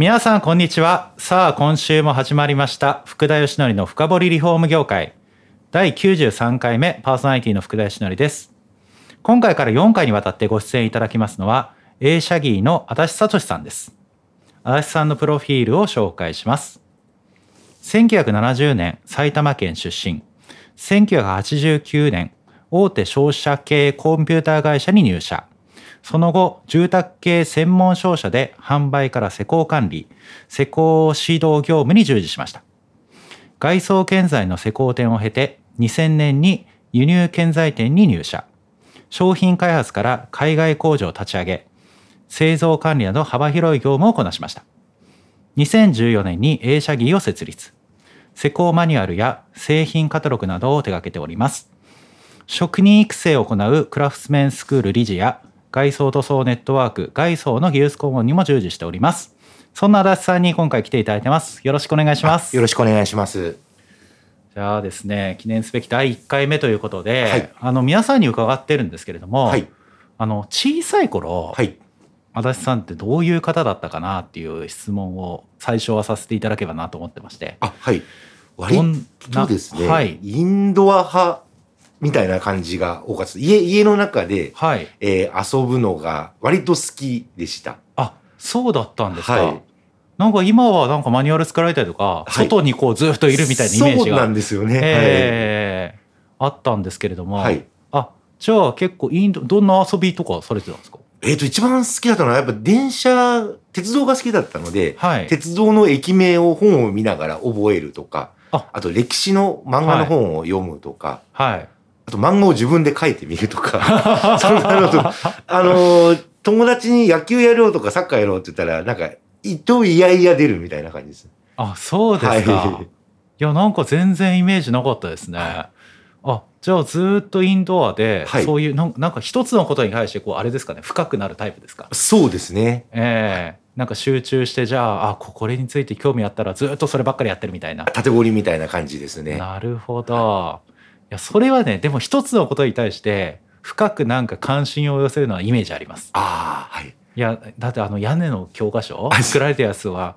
皆さんこんにちは。さあ今週も始まりました。福田義則の深掘りリフォーム業界。第93回目パーソナリティの福田義則です。今回から4回にわたってご出演いただきますのは A シャギーの足立聡さんです。足立さんのプロフィールを紹介します。1970年埼玉県出身。1989年大手消費者系コンピューター会社に入社。その後住宅系専門商社で販売から施工管理施工指導業務に従事しました。外装建材の施工店を経て2000年に輸入建材店に入社。商品開発から海外工場を立ち上げ製造管理など幅広い業務をこなしました。2014年に A 社ギーを設立。施工マニュアルや製品カタログなどを手掛けております。職人育成を行うクラフトメンスクール理事や外装塗装ネットワーク外装の技術顧問にも従事しております。そんな足立さんに今回来ていただいてます。よろしくお願いします。よろしくお願いします。じゃあですね記念すべき第1回目ということで、はい、あの皆さんに伺ってるんですけれども、はい、あの小さい頃、はい、足立さんってどういう方だったかなっていう質問を最初はさせていただければなと思ってまして。あはい。割とですね、はい、インドア派みたいな感じが多かった。家家の中で、はい。えー、遊ぶのが割と好きでした。あそうだったんですか、はい。なんか今はなんかマニュアル作られたりとか、外にこうずっといるみたいなイメージが。そうなんですよね。えー、はい、あったんですけれども、はい、あ、じゃあ結構インド、どんな遊びとかされてたんですか？えっ、ー、と、一番好きだったのはやっぱ電車、鉄道が好きだったので、はい、鉄道の駅名を本を見ながら覚えるとか、あ。あと歴史の漫画の本を読むとか、はい、あと漫画を自分で書いてみるとか、そんなのと、あのー、友達に野球やろうとかサッカーやろうって言ったら、なんかいといやいや出るみたいな感じです。あ、そうですか。はい、いや、なんか全然イメージなかったですね。はい、あ、じゃあずっとインドアで、はい、そういうなんなんか一つのことに対してこうあれですかね深くなるタイプですか？そうですね。ええ。ー、なんか集中してじゃああこれについて興味あったらずっとそればっかりやってるみたいな。縦ゴリみたいな感じですね。なるほど。いやそれはねでも一つのことに対して深くなんか関心を寄せるのはイメージありますああはいいやだってあの屋根の教科書作られたやつは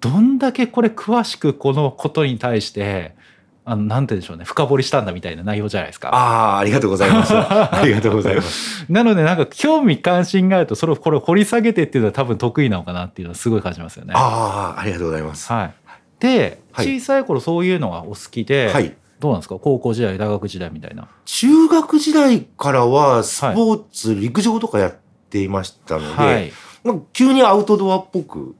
どんだけこれ詳しくこのことに対してあのなんてでしょうね深掘りしたんだみたいな内容じゃないですか。ああありがとうございます。ありがとうございます。なのでなんか興味関心があるとそれをこれを掘り下げてっていうのは多分得意なのかなっていうのはすごい感じますよね。ああありがとうございます。はい。で、小さい頃そういうのがお好きで、はい、どうなんですか？高校時代大学時代みたいな。中学時代からはスポーツ、はい、陸上とかやっていましたので、はい、まあ、急にアウトドアっぽく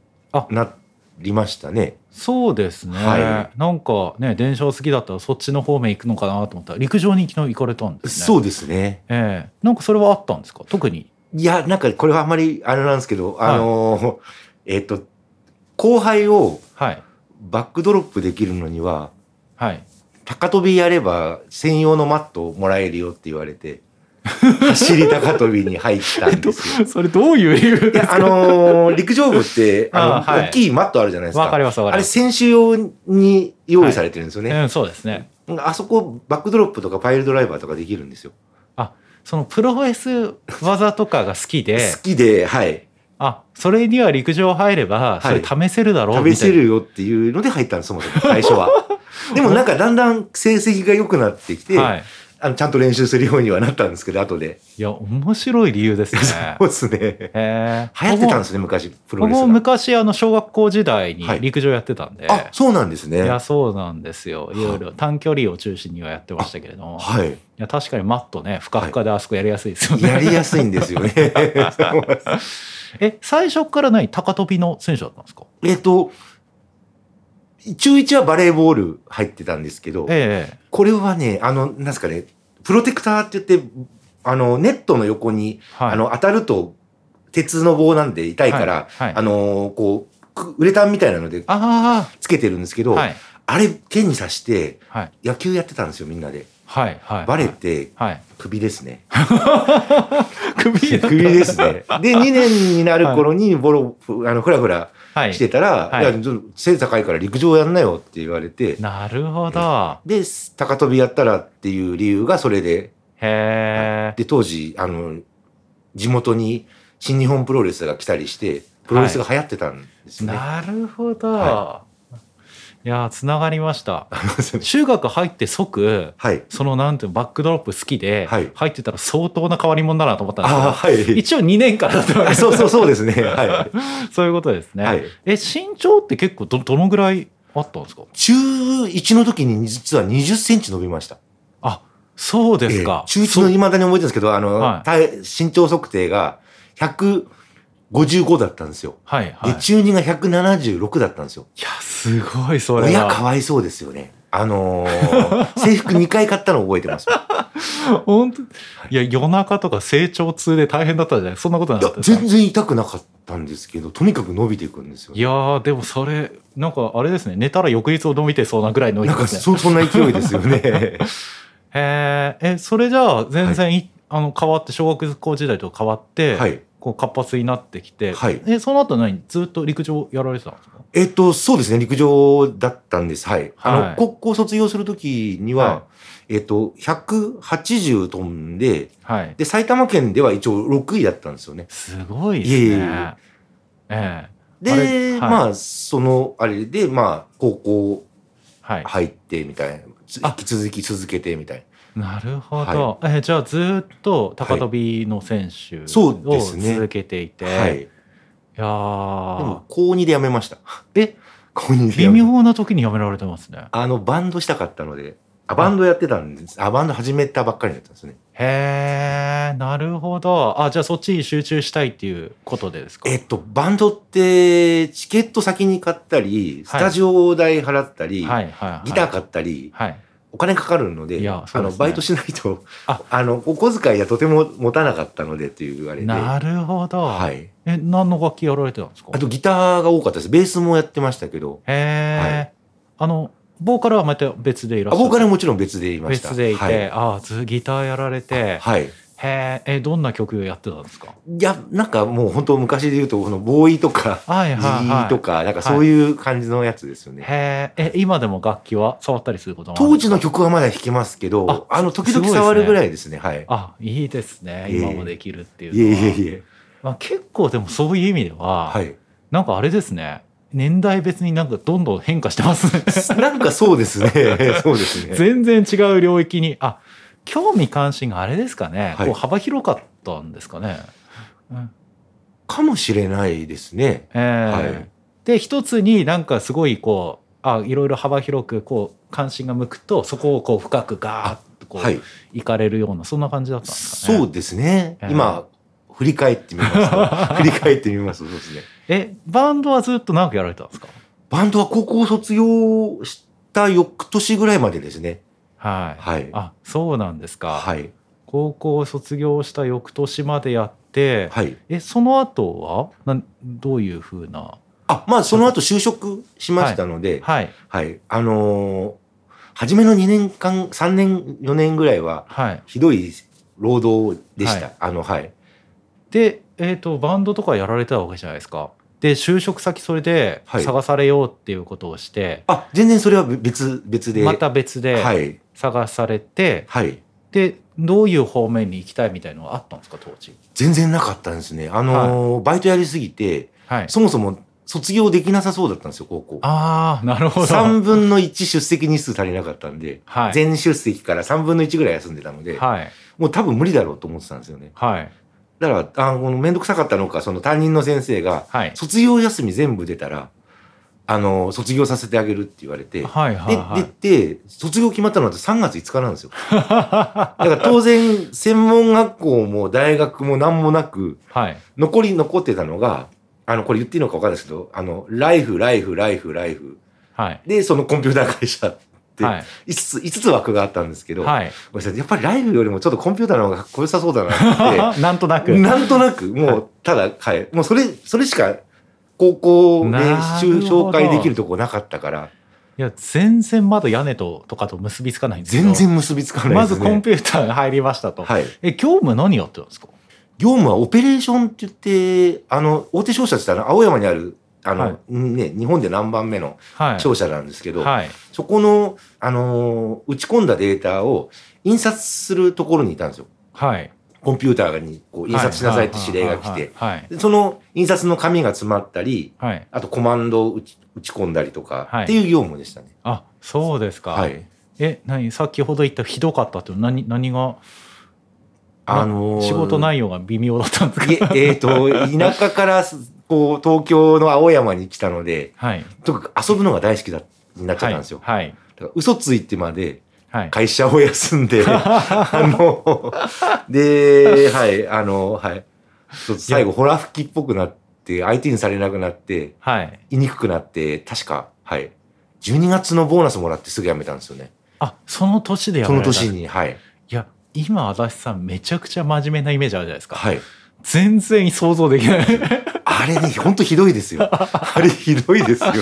なりましたね。そうですね、はい、なんかね電車好きだったらそっちの方面行くのかなと思ったら陸上に昨日行かれたんですね。そうですね。ええ。ー、なんかそれはあったんですか？特に。いやなんかこれはあんまりあれなんですけど、あのー、えっ、ー、と後輩をバックドロップできるのには、はい、高跳びやれば専用のマットをもらえるよって言われて 走り高跳びに入ったんですよ。それどういう理由ですかあのー、陸上部って、あの、はい、大きいマットあるじゃないですか。わかりますわかります。あれ選手用に用意されてるんですよね。はいうん、そうですね。あそこ、バックドロップとかパイルドライバーとかできるんですよ。あ、そのプロレス技とかが好きで。好きで、はい。あ、それには陸上入れば、それ試せるだろう、はい、試せるよっていうので入ったんです、そもそも、最初は。でもなんかだんだん成績が良くなってきて、はい。あのちゃんと練習するようにはなったんですけど後で。いや面白い理由ですね。そうですね。へ流行ってたんですね昔プロレス僕も昔あの小学校時代に陸上やってたんで、はい、あそうなんですね。いやそうなんですよ。いろいろ短距離を中心にはやってましたけれども。はい。いや確かにマットねふかふかであそこやりやすいですよね、はい、やりやすいんですよね。え最初から何高跳びの選手だったんですか？えっと中1はバレーボール入ってたんですけど、ええ、これはね、あの、なんですかね、プロテクターって言って、あの、ネットの横に、はい、あの、当たると鉄の棒なんで痛いから、はい。はい、あの、こう、ウレタンみたいなのでつけてるんですけど、はい、あれ剣に刺して野球やってたんですよみんなで。はい。はい、バレて、はい、首ですね。首首ですね。で、2年になる頃にボロ、あの、ふらふらしてたら、はい、いや、背高いから陸上やんなよって言われて。なるほど。で、高跳びやったらっていう理由がそれで。へで、当時、あの、地元に新日本プロレスが来たりして、プロレスが流行ってたんですね。なるほど。はいいやつながりました。中学入って即、はい、そのなんていうバックドロップ好きで、はい、入ってたら相当な変わり者だなと思ったんですけど、はい、一応2年間だったわけ。そうそうそうですね、はい、そういうことですね、はい、え身長って結構どどのぐらいあったんですか？中1の時に実は20センチ伸びました。あそうですか、えー、中1のいまだに覚えてるんですけどあの、はい、身長測定が100 55だったんですよ。はいはい。で、中2が176だったんですよ。いや、すごい、それ親かわいそうですよね。あのー、制服2回買ったの覚えてます。本当？いや、夜中とか成長痛で大変だったじゃない？そんなことなかった全然痛くなかったんですけど、とにかく伸びていくんですよ、ね、いやでもそれ、なんかあれですね、寝たら翌日を伸びてそうなぐらいの、ね、なんかそ、そんな勢いですよね。へえ、それじゃあ全然、はい、あの変わって、小学校時代と変わって、はい、こう活発になってきて、はい、えその後何？ずっと陸上やられてたんですか？えっとそうですね。陸上だったんです。はい、あの、はい、高校卒業する時には、はい、えっと180飛んで,、はい、で埼玉県では一応6位だったんですよね。すごいですね。ええで、まあそのあれでまあ高校入ってみたいな、引き続き続けてみたいななるほど、はい、えじゃあずっと高跳びの選手を続けていて、はい、いやでも高2でやめました。え？高2で微妙な時にやめられてますね。あのバンドしたかったのであバンドやってたんです。あバンド始めたばっかりだったんですね。へえなるほど。あじゃあそっちに集中したいっていうことでですか？えっとバンドってチケット先に買ったりスタジオ代払ったり、はい、ギター買ったり、はいお金かかるので、ね、あのバイトしないとあ。あのお小遣いはとても持たなかったのでっていうあれで。なるほど、はい、え何の楽器やられてたんですか？あとギターが多かったです。ベースもやってましたけど。へえ、はい、あのボーカルはまた別でいらっしゃる？ボーカルはもちろん別でいました。別でいて、はい、ああずギターやられて。はいへえ、どんな曲やってたんですか？いや、なんかもう本当昔で言うと、このボーイとか、はいはいはい、とか、なんかそういう感じのやつですよね。へえ、今でも楽器は触ったりすることも当時の曲はまだ弾けますけど、あの、時々触るぐらいですね、はい。あ、いいですね。今もできるっていう。いえいえいえ。まあ、結構でもそういう意味では、はい、なんかあれですね。年代別になんかどんどん変化してますね なんかそうですね。そうですね。全然違う領域に、あ、興味関心があれですかね、はい、こう幅広かったんですかね。うん、かもしれないですね。えー、はい、で一つになんかすごいこうあいろいろ幅広くこう関心が向くとそこをこう深くガーッとこう、はい、行かれるようなそんな感じだったんですかね。そうですね。えー、今振り返ってみますと 振り返ってみますそうですね。えバンドはずっと長くやられたんですか？バンドは高校卒業した翌年ぐらいまでですね。はい、はい、あそうなんですか、はい、高校卒業した翌年までやって、はい、えその後はなどういうふうなあまあその後就職しましたので、はい、はい、あのー、初めの2年間3年4年ぐらいはひどい労働でした、はい、あのはい。でえっ、ー、とバンドとかやられたわけじゃないですかで就職先それで探されようっていうことをして、はい、あ全然それは別別で。また別で、はい、探されて、はい、でどういう方面に行きたいみたいのはあったんですか当時？全然なかったんですね。あのーはい、バイトやりすぎて、はい、そもそも卒業できなさそうだったんですよ高校。ああなるほど。3分の1出席日数足りなかったんで、はい、全出席から3分の1ぐらい休んでたので、はい、もう多分無理だろうと思ってたんですよね。はいだからあの面倒くさかったのかその担任の先生が、はい、卒業休み全部出たらあの、卒業させてあげるって言われて、はいはいはい、で、で、卒業決まったのって3月5日なんですよ。だから当然、専門学校も大学も何もなく、はい、残り残ってたのが、あの、これ言っていいのか分かんないですけど、あの、ライフ、ライフ、ライフ、ライフ。はい、で、そのコンピューター会社って、はい、5つ、5つ枠があったんですけど、はい、やっぱりライフよりもちょっとコンピューターの方がかっこよさそうだなって。なんとなく。なんとなく、もう、ただ、はい、もうそれ、それしか高校で紹介できるとこなかったから。いや、全然まだ屋根ととかと結びつかないんです全然結びつかない、ね、まずコンピューターが入りましたと。はい。え、業務何やってるんですか？業務はオペレーションって言って、あの、大手商社って言ったら青山にある、あの、はい、ね、日本で何番目の商社なんですけど、はい、そこの、あの打ち込んだデータを印刷するところにいたんですよ。はい。コンピューターにこう印刷しなさいって指令が来て、その印刷の紙が詰まったり、はい、あとコマンドを打ち打ち込んだりとか、っていう業務でしたね。あ、そうですか。はい。え、何先ほど言ったひどかったって何何が？あのー、仕事内容が微妙だったんですか？えっ、ー、と、田舎からこう東京の青山に来たので、はい、とにかく遊ぶのが大好きだになっちゃったんですよ。はい。はい、だから嘘ついてまで会社を休んで、はい、あの、で、はい、あの、はい。最後、ホラ吹きっぽくなって、相手にされなくなって、はい。言いにくくなって、確か、はい。12月のボーナスもらってすぐ辞めたんですよね。あ、その年で辞めたその年に、はい。いや、今、足立さん、めちゃくちゃ真面目なイメージあるじゃないですか。はい。全然想像できないあれね、ほんとひどいですよ。あれひどいですよ。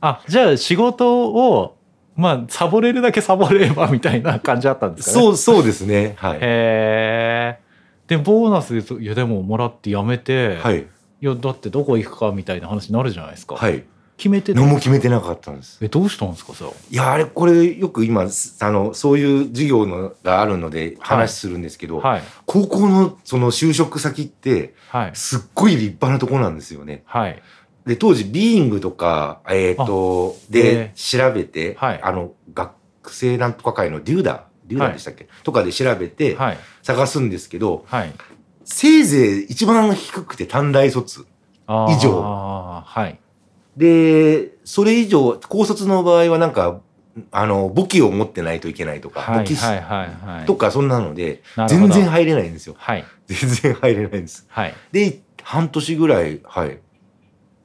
あ、じゃあ仕事をまあ、サボれるだけサボればみたいな感じあったんですかね。そう、そうですね。はい。へえ。で、ボーナスで、いや、でももらってやめて、はい。いや、だってどこ行くかみたいな話になるじゃないですか。はい。決めて何も決めてなかったんです。え、どうしたんですか、そいや、あれ、これ、よく今、あの、そういう授業のがあるので話するんですけど、はい。はい、高校のその就職先って、はい、すっごい立派なとこなんですよね。はい。で、当時、ビーイングとか、えっ、ー、と、で、調べて、はい、あの、学生なんとか会のデューダー、デューダーでしたっけ、はい、とかで調べて、探すんですけど、はい、せいぜい一番低くて短大卒。以上。はい。で、それ以上、高卒の場合はなんか、あの、武器を持ってないといけないとか、武器とかそんなので、全然入れないんですよ。はい。全然入れないんです。はい。で、半年ぐらい、はい。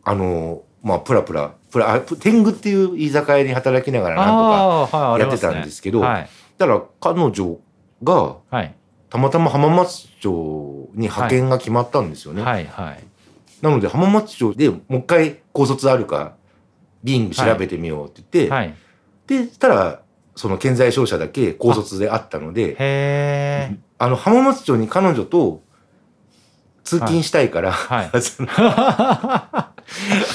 あの、まあ、プラプラ、プラ、天狗っていう居酒屋に働きながらなんとかやってたんですけど、はいねはい、だから彼女が、はい、たまたま浜松町に派遣が決まったんですよね。はいはい、なので浜松町でもう一回高卒あるか、ビング調べてみようって言って、はい、で、したら、その建材商社だけ高卒であったので、あの浜松町に彼女と通勤したいから、はい、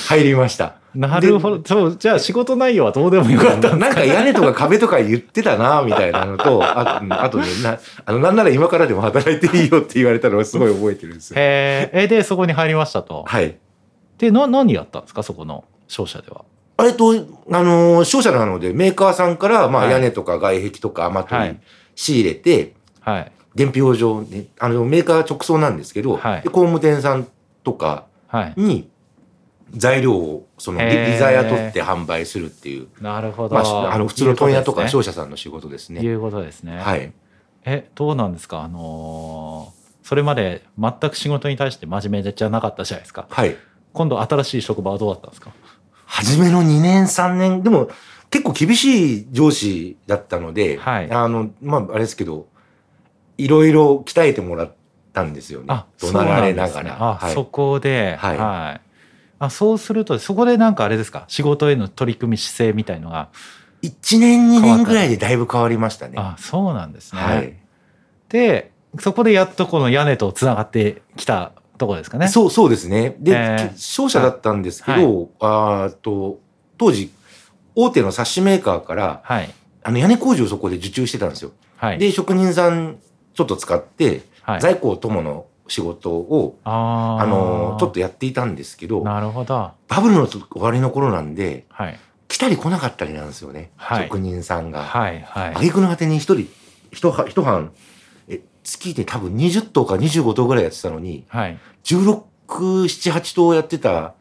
入りました。なるほど。そう、じゃあ仕事内容はどうでもよかったなんか屋根とか壁とか言ってたな、みたいなのと、ああとね、な、あの、なんなら今からでも働いていいよって言われたのをすごい覚えてるんですよ。へえ、で、そこに入りましたと。はい。で、な、何やったんですか、そこの商社では。えっと、あのー、商社なので、メーカーさんから、まあ、屋根とか外壁とか雨取り仕入れて、はい。伝票上、ね、あの、メーカー直送なんですけど、はい、で工務店さんとかに材料を、その、リザヤ取って販売するっていう。なるほど。まあ、あの、普通の問屋とか商社さんの仕事ですね。いうことですね。はい。え、どうなんですか？あのー、それまで全く仕事に対して真面目じゃなかったじゃないですか。はい。今度新しい職場はどうだったんですか？初めの2年3年、でも結構厳しい上司だったので、はい、あの、まあ、あれですけど、いろいろ鍛えてもらったんですよね。あ怒鳴られながら。あ、はい、そこで、はい、はい。あそうすると、そこでなんかあれですか、仕事への取り組み姿勢みたいのが。1年、2年ぐらいでだいぶ変わりましたね。あそうなんですね。はい、で、そこでやっとこの屋根とつながってきたところですかね？そう、そうですね。で、えー、商社だったんですけど、はい、あと、当時、大手の冊子メーカーから、はい、あの屋根工事をそこで受注してたんですよ。はい、で、職人さんちょっと使って、はい、在庫友の仕事を、あの、ちょっとやっていたんですけど、なるほど。バブルの終わりの頃なんで、はい、来たり来なかったりなんですよね。はい、職人さんが。はい、はい。挙句の果てに一人、一一班、え、月で多分20頭か25頭ぐらいやってたのに、はい、16、7、8頭やってた、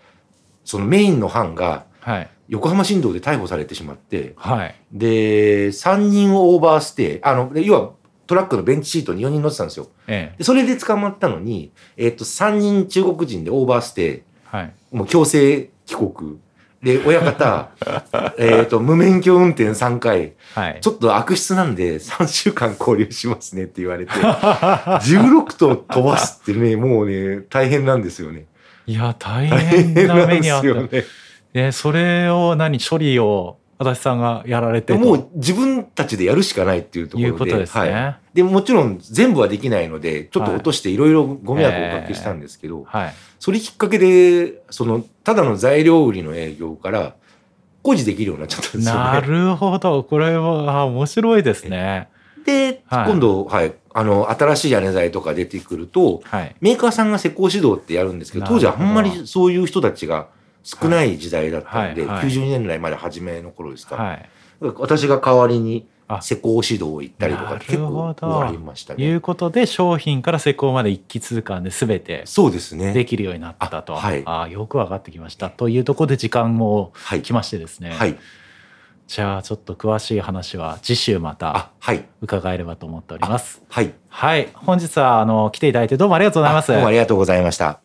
そのメインの班が、はい、横浜新道で逮捕されてしまって、はい、で、3人オーバーステイ、あの、要はトラックのベンチシートに4人乗ってたんですよ。ええ、でそれで捕まったのに、えっ、と、3人中国人でオーバーステイ、はい、もう強制帰国。で、親方、えっと、無免許運転3回、はい、ちょっと悪質なんで3週間勾留しますねって言われて、16と飛ばすってね、もうね、大変なんですよね。いや大変な目にあった。ね、えそれを何処理を足立さんがやられてもう自分たちでやるしかないっていうところで。ですね。はい、でもちろん全部はできないので、ちょっと落としていろいろご迷惑をおかけしたんですけど、はい、それきっかけで、その、ただの材料売りの営業から、工事できるようになっちゃったんですよね。なるほど。これは、あ面白いですね。で、はい、今度、はい、あの、新しい屋根材とか出てくると、はい、メーカーさんが施工指導ってやるんですけど、当時はあんまりそういう人たちが少ない時代だったんで、はい、92年代まで初めの頃ですか。はい私が代わりに施工指導行ったりとか結構ありましたね。いうことで商品から施工まで一気通貫で全てそうですねできるようになったと。あ、はい、あよく分かってきました。というところで時間も来ましてですね。はい、じゃあちょっと詳しい話は次週また伺えればと思っております。はい、はい、本日はあの来ていただいてどうもありがとうございます。どうもありがとうございました。